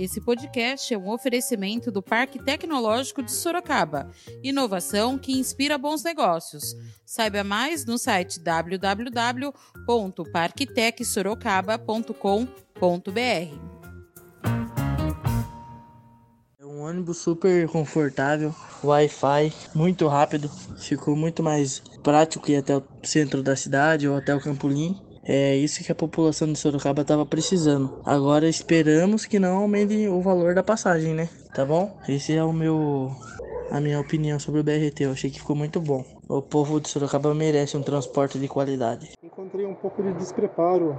Esse podcast é um oferecimento do Parque Tecnológico de Sorocaba. Inovação que inspira bons negócios. Saiba mais no site www.parktecsorocaba.com.br. É um ônibus super confortável, Wi-Fi muito rápido, ficou muito mais prático ir até o centro da cidade ou até o Campolim. É isso que a população de Sorocaba estava precisando. Agora esperamos que não aumente o valor da passagem, né? Tá bom? Esse é o meu a minha opinião sobre o BRT. Eu achei que ficou muito bom. O povo de Sorocaba merece um transporte de qualidade. Encontrei um pouco de despreparo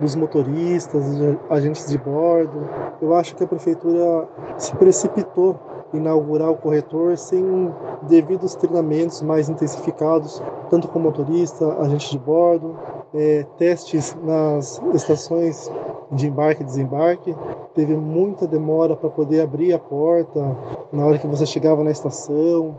dos motoristas, dos agentes de bordo. Eu acho que a prefeitura se precipitou inaugurar o corretor sem devidos treinamentos mais intensificados, tanto com motorista, agente de bordo, é, testes nas estações de embarque e desembarque. Teve muita demora para poder abrir a porta na hora que você chegava na estação.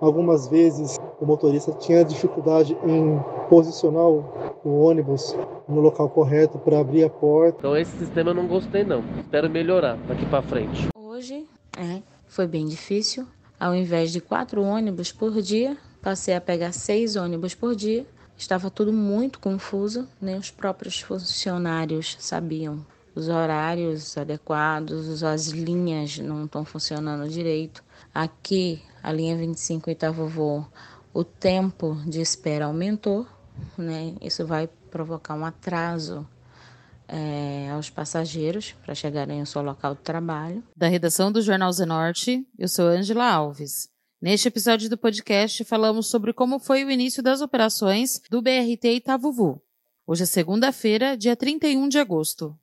Algumas vezes o motorista tinha dificuldade em posicionar o ônibus no local correto para abrir a porta. Então esse sistema eu não gostei não. Espero melhorar daqui para frente. Hoje é, foi bem difícil. Ao invés de quatro ônibus por dia, passei a pegar seis ônibus por dia Estava tudo muito confuso, nem os próprios funcionários sabiam os horários adequados, as linhas não estão funcionando direito. Aqui, a linha 25 oitavo voo, o tempo de espera aumentou, né? Isso vai provocar um atraso é, aos passageiros para chegarem ao seu local de trabalho. Da redação do Jornal Zenorte, eu sou Angela Alves. Neste episódio do podcast, falamos sobre como foi o início das operações do BRT Itavuvu. Hoje é segunda-feira, dia 31 de agosto.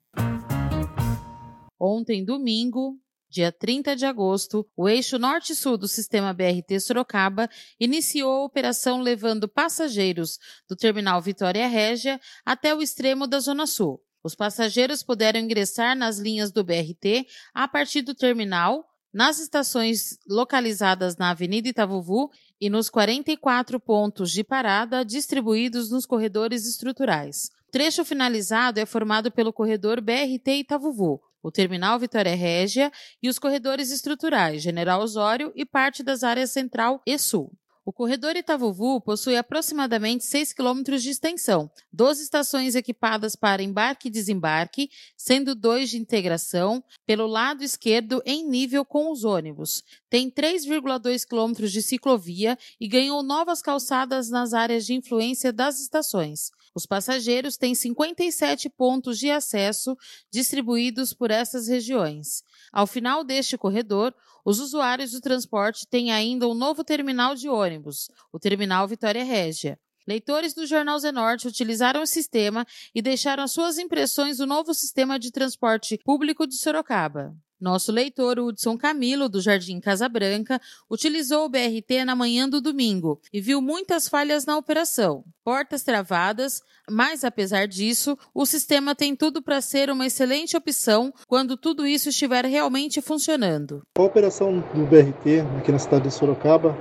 Ontem, domingo, dia 30 de agosto, o eixo norte-sul do sistema BRT Sorocaba iniciou a operação levando passageiros do terminal Vitória Régia até o extremo da Zona Sul. Os passageiros puderam ingressar nas linhas do BRT a partir do terminal nas estações localizadas na Avenida Itavuvu e nos 44 pontos de parada distribuídos nos corredores estruturais. O trecho finalizado é formado pelo corredor BRT Itavuvu, o terminal Vitória Régia e os corredores estruturais General Osório e parte das áreas central e sul. O corredor Itavuvu possui aproximadamente 6 quilômetros de extensão, 12 estações equipadas para embarque e desembarque, sendo dois de integração, pelo lado esquerdo em nível com os ônibus. Tem 3,2 quilômetros de ciclovia e ganhou novas calçadas nas áreas de influência das estações. Os passageiros têm 57 pontos de acesso distribuídos por essas regiões. Ao final deste corredor, os usuários do transporte têm ainda um novo terminal de ônibus, o Terminal Vitória Régia. Leitores do Jornal Zenorte utilizaram o sistema e deixaram suas impressões do novo sistema de transporte público de Sorocaba. Nosso leitor Hudson Camilo, do Jardim Casa Branca, utilizou o BRT na manhã do domingo e viu muitas falhas na operação. Portas travadas, mas apesar disso, o sistema tem tudo para ser uma excelente opção quando tudo isso estiver realmente funcionando. A operação do BRT aqui na cidade de Sorocaba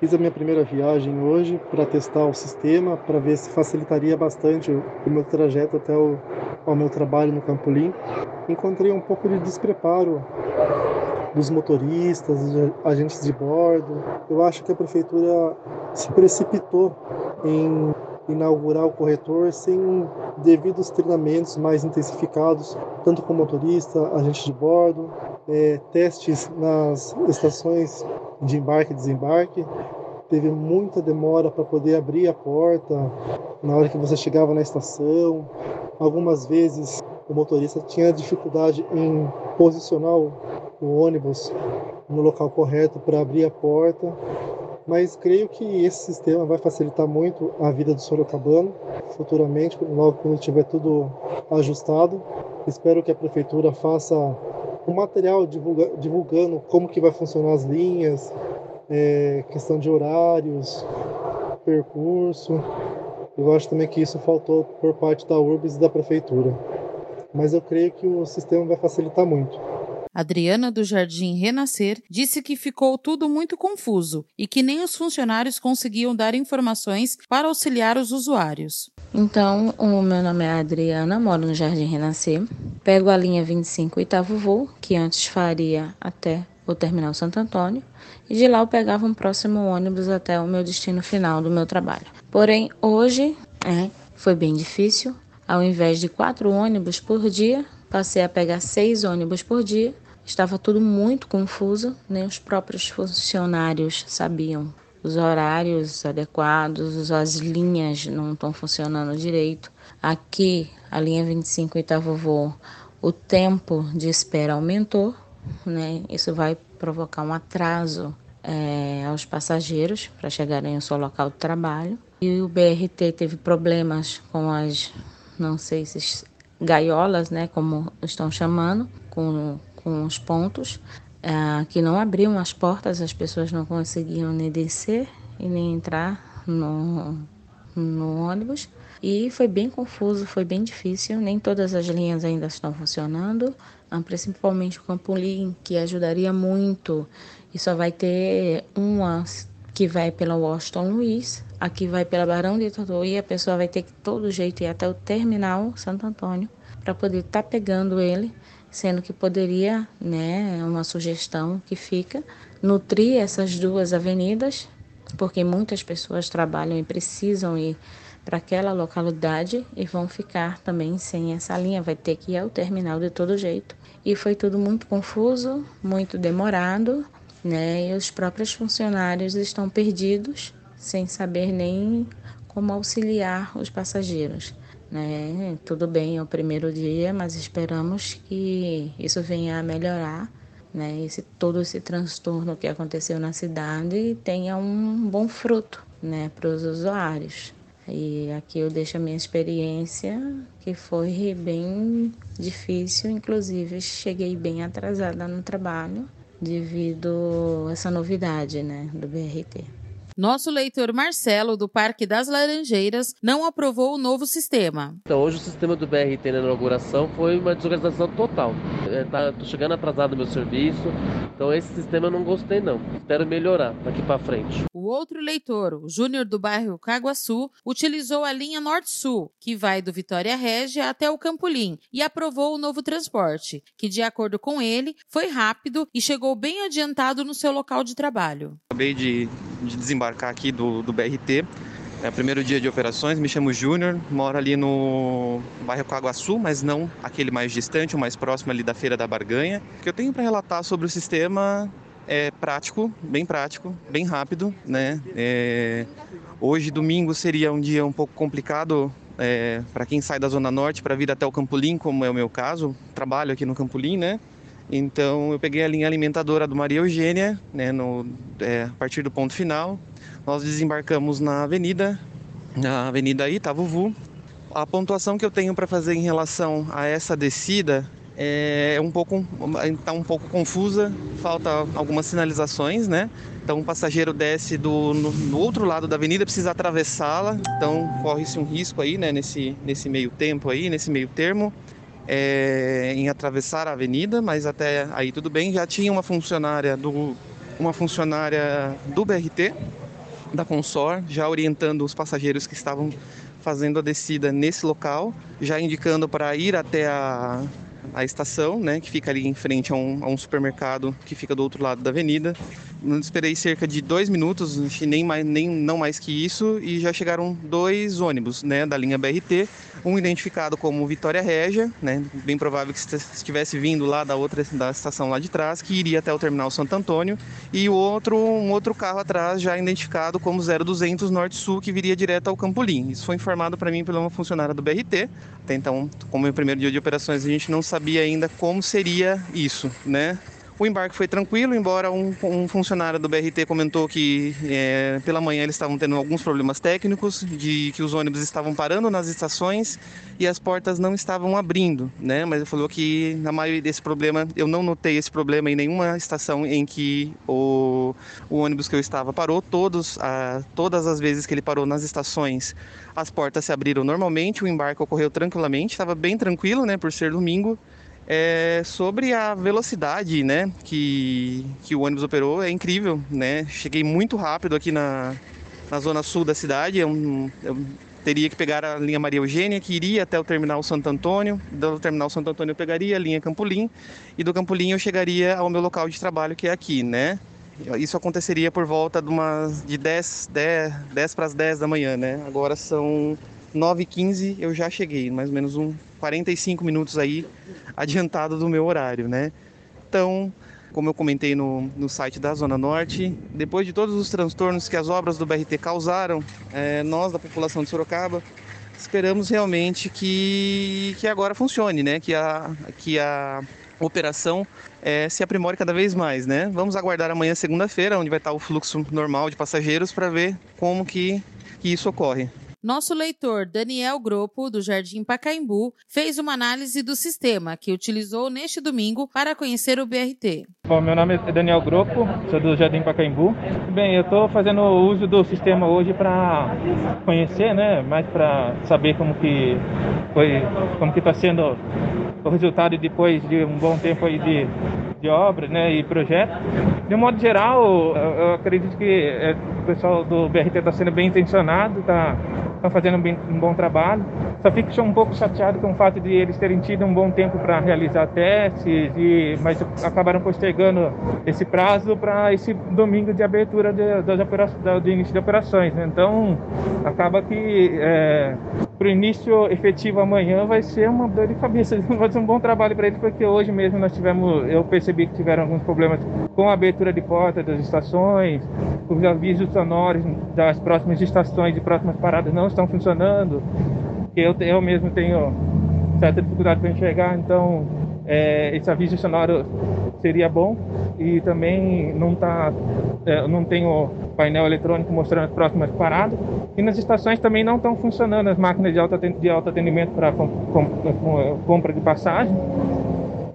Fiz a minha primeira viagem hoje para testar o sistema, para ver se facilitaria bastante o, meu trajeto até o ao meu trabalho no Campolim. Encontrei um pouco de despreparo dos motoristas, dos agentes de bordo. Eu acho que a prefeitura se precipitou em inaugurar o corretor sem devidos treinamentos mais intensificados, tanto com motorista, agente de bordo, é, testes nas estações de embarque e desembarque. Teve muita demora para poder abrir a porta na hora que você chegava na estação. Algumas vezes o motorista tinha dificuldade em posicionar o ônibus no local correto para abrir a porta mas creio que esse sistema vai facilitar muito a vida do sorocabano futuramente, logo quando tiver tudo ajustado. Espero que a prefeitura faça um material divulga, divulgando como que vai funcionar as linhas, é, questão de horários, percurso. Eu acho também que isso faltou por parte da URBS e da prefeitura. Mas eu creio que o sistema vai facilitar muito. Adriana do Jardim Renascer disse que ficou tudo muito confuso e que nem os funcionários conseguiam dar informações para auxiliar os usuários. Então, o meu nome é Adriana, moro no Jardim Renascer. Pego a linha 25, oitavo voo, que antes faria até o terminal Santo Antônio, e de lá eu pegava um próximo ônibus até o meu destino final do meu trabalho. Porém, hoje é, foi bem difícil. Ao invés de quatro ônibus por dia, passei a pegar seis ônibus por dia. Estava tudo muito confuso, nem os próprios funcionários sabiam os horários adequados, as linhas não estão funcionando direito. Aqui, a linha 25 oitavo voo, o tempo de espera aumentou, né? Isso vai provocar um atraso é, aos passageiros para chegarem ao seu local de trabalho. E o BRT teve problemas com as, não sei se gaiolas, né, como estão chamando, com, com os pontos, é, que não abriam as portas, as pessoas não conseguiam nem descer e nem entrar no, no ônibus. E foi bem confuso, foi bem difícil. Nem todas as linhas ainda estão funcionando, ah, principalmente o Campolim, que ajudaria muito. E só vai ter uma que vai pela Washington Luiz, aqui vai pela Barão de Tatuí, a pessoa vai ter que todo jeito ir até o terminal Santo Antônio para poder estar tá pegando ele, sendo que poderia, né, uma sugestão que fica, nutrir essas duas avenidas, porque muitas pessoas trabalham e precisam ir para aquela localidade e vão ficar também sem essa linha, vai ter que ir ao terminal de todo jeito. E foi tudo muito confuso, muito demorado, né? E os próprios funcionários estão perdidos, sem saber nem como auxiliar os passageiros. Né? Tudo bem, é o primeiro dia, mas esperamos que isso venha a melhorar, né? Esse todo esse transtorno que aconteceu na cidade tenha um bom fruto, né, para os usuários. E aqui eu deixo a minha experiência, que foi bem difícil, inclusive cheguei bem atrasada no trabalho devido a essa novidade, né, do BRT. Nosso leitor Marcelo, do Parque das Laranjeiras, não aprovou o novo sistema. Então, hoje o sistema do BRT na inauguração foi uma desorganização total. É, tá, chegando atrasado no meu serviço, então esse sistema eu não gostei não. Espero melhorar daqui para frente. Outro leitor, o Júnior do bairro Caguaçu, utilizou a linha Norte-Sul, que vai do Vitória Régia até o Campolim, e aprovou o novo transporte, que de acordo com ele, foi rápido e chegou bem adiantado no seu local de trabalho. Acabei de, de desembarcar desembarcar aqui do, do BRT. É o primeiro dia de operações, me chamo Júnior, moro ali no bairro Caguaçu, mas não aquele mais distante, o mais próximo ali da Feira da Barganha. O que eu tenho para relatar sobre o sistema é prático, bem prático, bem rápido, né? É... Hoje, domingo, seria um dia um pouco complicado é, para quem sai da Zona Norte para vir até o Campolim, como é o meu caso. Trabalho aqui no Campolim, né? Então eu peguei a linha alimentadora do Maria Eugênia, né, no, é, a partir do ponto final. Nós desembarcamos na avenida, na Avenida Itavuvu. A pontuação que eu tenho para fazer em relação a essa descida é um pouco está um pouco confusa, falta algumas sinalizações, né? Então o passageiro desce do no, no outro lado da avenida, precisa atravessá-la, então corre-se um risco aí, né? Nesse nesse meio tempo aí, nesse meio termo é, em atravessar a avenida, mas até aí tudo bem. Já tinha uma funcionária do, uma funcionária do BRT, da Consor, já orientando os passageiros que estavam fazendo a descida nesse local, já indicando para ir até a, a estação, né, que fica ali em frente a um, a um supermercado que fica do outro lado da avenida. Esperei cerca de dois minutos, nem, mais, nem não mais que isso, e já chegaram dois ônibus né, da linha BRT, um identificado como Vitória Régia, né, bem provável que estivesse vindo lá da outra da estação lá de trás, que iria até o terminal Santo Antônio, e o outro, um outro carro atrás já identificado como 0200 Norte-Sul, que viria direto ao Campolim. Isso foi informado para mim por uma funcionária do BRT. Até então, como é o primeiro dia de operações, a gente não sabia ainda como seria isso, né? O embarque foi tranquilo, embora um, um funcionário do BRT comentou que é, pela manhã eles estavam tendo alguns problemas técnicos, de que os ônibus estavam parando nas estações e as portas não estavam abrindo, né? Mas ele falou que na maioria desse problema, eu não notei esse problema em nenhuma estação em que o, o ônibus que eu estava parou. Todos, a, todas as vezes que ele parou nas estações, as portas se abriram normalmente, o embarque ocorreu tranquilamente, estava bem tranquilo, né? Por ser domingo é, sobre a velocidade né, que, que o ônibus operou, é incrível. Né? Cheguei muito rápido aqui na, na zona sul da cidade. É um, teria que pegar a linha Maria Eugênia, que iria até o terminal Santo Antônio. Do terminal Santo Antônio eu pegaria a linha Campolim e do Campolim eu chegaria ao meu local de trabalho, que é aqui, né? Isso aconteceria por volta de, uma, de 10, 10, 10 para as 10 da manhã, né? Agora são 9h15, eu já cheguei, mais ou menos um 45 minutos aí adiantado do meu horário, né? Então, como eu comentei no, no site da Zona Norte, depois de todos os transtornos que as obras do BRT causaram, é, nós da população de Sorocaba esperamos realmente que, que agora funcione, né? Que a, que a operação é, se aprimore cada vez mais, né? Vamos aguardar amanhã, segunda-feira, onde vai estar o fluxo normal de passageiros para ver como que, que isso ocorre. Nosso leitor Daniel Gropo, do Jardim Pacaembu, fez uma análise do sistema que utilizou neste domingo para conhecer o BRT. Bom, meu nome é Daniel Gropo, sou do Jardim Pacaembu. Bem, eu estou fazendo uso do sistema hoje para conhecer, né, mais para saber como que foi, como que está sendo o resultado depois de um bom tempo aí de, de obra, né, e projeto. De um modo geral, eu, eu acredito que é, o pessoal do BRT está sendo bem intencionado, está estão fazendo um, bom trabalho. Só fico um pouco chateado com o fato de eles terem tido um bom tempo para realizar testes, e, mas acabaram postergando esse prazo para esse domingo de abertura de, de, de início de operações. Né? Então, acaba que é, para o início efetivo amanhã vai ser uma dor de cabeça. Vai ser um bom trabalho para eles, porque hoje mesmo nós tivemos, eu percebi que tiveram alguns problemas com a abertura de porta das estações, os avisos sonoros das próximas estações e próximas paradas não estão funcionando. Eu, eu mesmo tenho certa dificuldade para enxergar, então é, esse aviso sonoro seria bom e também não tá é, não tem o painel eletrônico mostrando as próximas paradas e nas estações também não estão funcionando as máquinas de alto, de alto atendimento para com, compra de passagem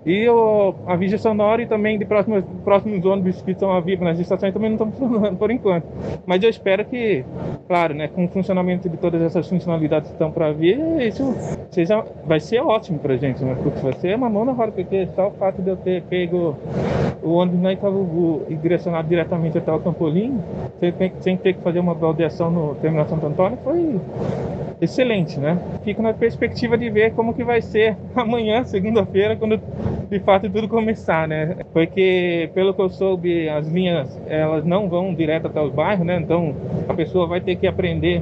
e o, a vigia sonora e também de próximos, próximos ônibus que estão a vir nas estações também não estão funcionando por enquanto. Mas eu espero que, claro, né, com o funcionamento de todas essas funcionalidades que estão para vir, isso seja, vai ser ótimo para a gente, né? porque vai ser uma mão na roda, porque só o fato de eu ter pego o ônibus na Itaúbu e direcionado diretamente até o Campolim, sem, sem ter que fazer uma baldeação no terminal Santo Antônio, foi excelente, né? Fico na perspectiva de ver como que vai ser amanhã, segunda-feira, quando de fato tudo começar, né? Porque pelo que eu soube, as linhas elas não vão direto até os bairros, né? Então a pessoa vai ter que aprender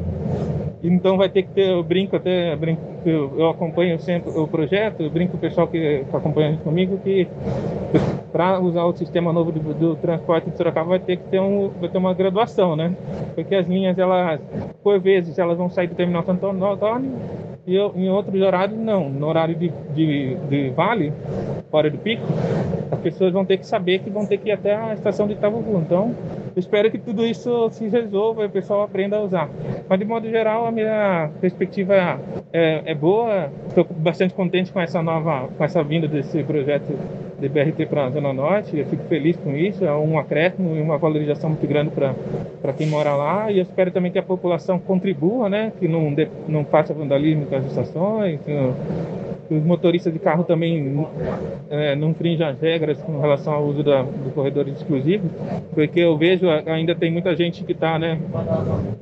então vai ter que ter, eu brinco até, eu, brinco, eu acompanho sempre o projeto, eu brinco o pessoal que acompanha comigo que para usar o sistema novo do, do, transporte de Sorocaba vai ter que ter, um, vai ter uma graduação, né? Porque as linhas, elas, por vezes, elas vão sair do terminal Santo Antônio e eu, em outros horários não. No horário de, de, de vale, fora do pico, as pessoas vão ter que saber que vão ter que ir até a estação de Itavuvu. Então, espero que tudo isso se resolva e o pessoal aprenda a usar. Mas, de modo geral, a minha perspectiva é, é boa. Estou bastante contente com essa nova, com essa vinda desse projeto de BRT para a Zona Norte. Eu fico feliz com isso. É um acréscimo e uma valorização muito grande para quem mora lá. E eu espero também que a população contribua, né? Que não, de, não faça vandalismo com as estações. Que, os motoristas de carro também é, não infringam as regras com relação ao uso da, do corredores exclusivos. Porque eu vejo ainda tem muita gente que está, né?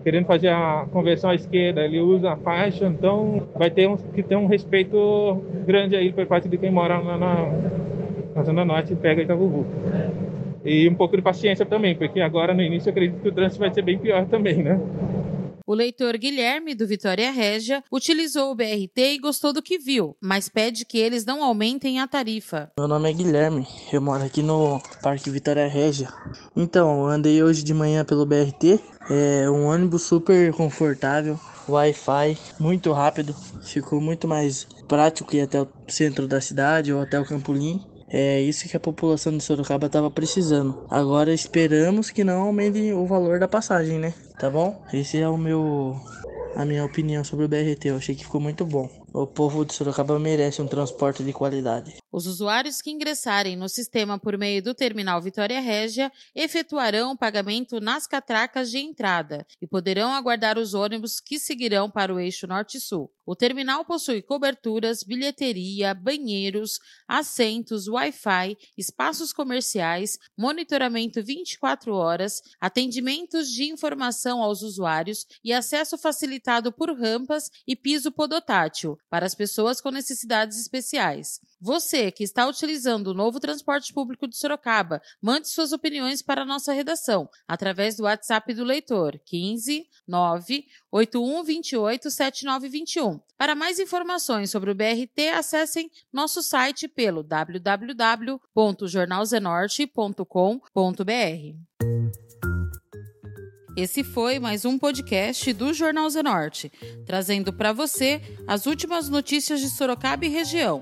Querendo fazer a conversão à esquerda. Ele usa a faixa, então vai ter um, que ter um respeito grande aí por parte de quem mora na, na na Zona Norte pega Itavuvu. E um pouco de paciência também, porque agora no início eu acredito que o trânsito vai ser bem pior também, né? O leitor Guilherme, do Vitória Régia, utilizou o BRT e gostou do que viu, mas pede que eles não aumentem a tarifa. Meu nome é Guilherme, eu moro aqui no Parque Vitória Régia. Então, andei hoje de manhã pelo BRT, é um ônibus super confortável, Wi-Fi muito rápido, ficou muito mais prático ir até o centro da cidade ou até o Campolim. É isso que a população de Sorocaba estava precisando. Agora esperamos que não aumente o valor da passagem, né? Tá bom? Esse é o meu a minha opinião sobre o BRT. Eu achei que ficou muito bom. O povo de Sorocaba merece um transporte de qualidade. Os usuários que ingressarem no sistema por meio do terminal Vitória Régia efetuarão o pagamento nas catracas de entrada e poderão aguardar os ônibus que seguirão para o eixo Norte-Sul. O terminal possui coberturas, bilheteria, banheiros, assentos, Wi-Fi, espaços comerciais, monitoramento 24 horas, atendimentos de informação aos usuários e acesso facilitado por rampas e piso podotátil para as pessoas com necessidades especiais. Você que está utilizando o novo transporte público de Sorocaba, mande suas opiniões para a nossa redação através do WhatsApp do leitor 15 9 8128 7921. Para mais informações sobre o BRT, acessem nosso site pelo www.jornalzenorte.com.br. Esse foi mais um podcast do Jornal Zenorte, trazendo para você as últimas notícias de Sorocaba e região.